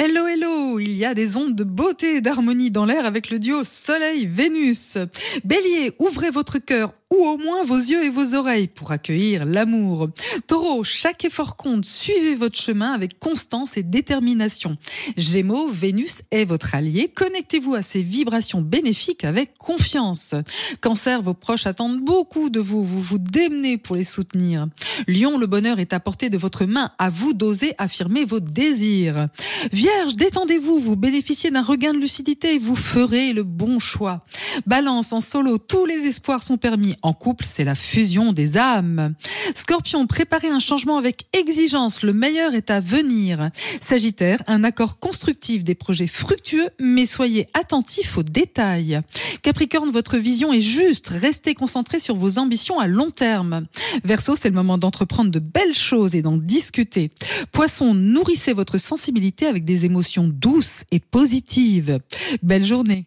Hello, hello Il y a des ondes de beauté et d'harmonie dans l'air avec le duo Soleil-Vénus. Bélier, ouvrez votre cœur ou au moins vos yeux et vos oreilles pour accueillir l'amour. Taureau, chaque effort compte, suivez votre chemin avec constance et détermination. Gémeaux, Vénus est votre allié, connectez-vous à ces vibrations bénéfiques avec confiance. Cancer, vos proches attendent beaucoup de vous, vous vous démenez pour les soutenir. Lion, le bonheur est à portée de votre main, à vous d'oser affirmer vos désirs. Vierge, détendez-vous, vous bénéficiez d'un regain de lucidité, vous ferez le bon choix. Balance, en solo, tous les espoirs sont permis en couple, c'est la fusion des âmes. Scorpion, préparez un changement avec exigence, le meilleur est à venir. Sagittaire, un accord constructif des projets fructueux, mais soyez attentifs aux détails. Capricorne, votre vision est juste, restez concentré sur vos ambitions à long terme. Verseau, c'est le moment d'entreprendre de belles choses et d'en discuter. Poisson, nourrissez votre sensibilité avec des émotions douces et positives. Belle journée.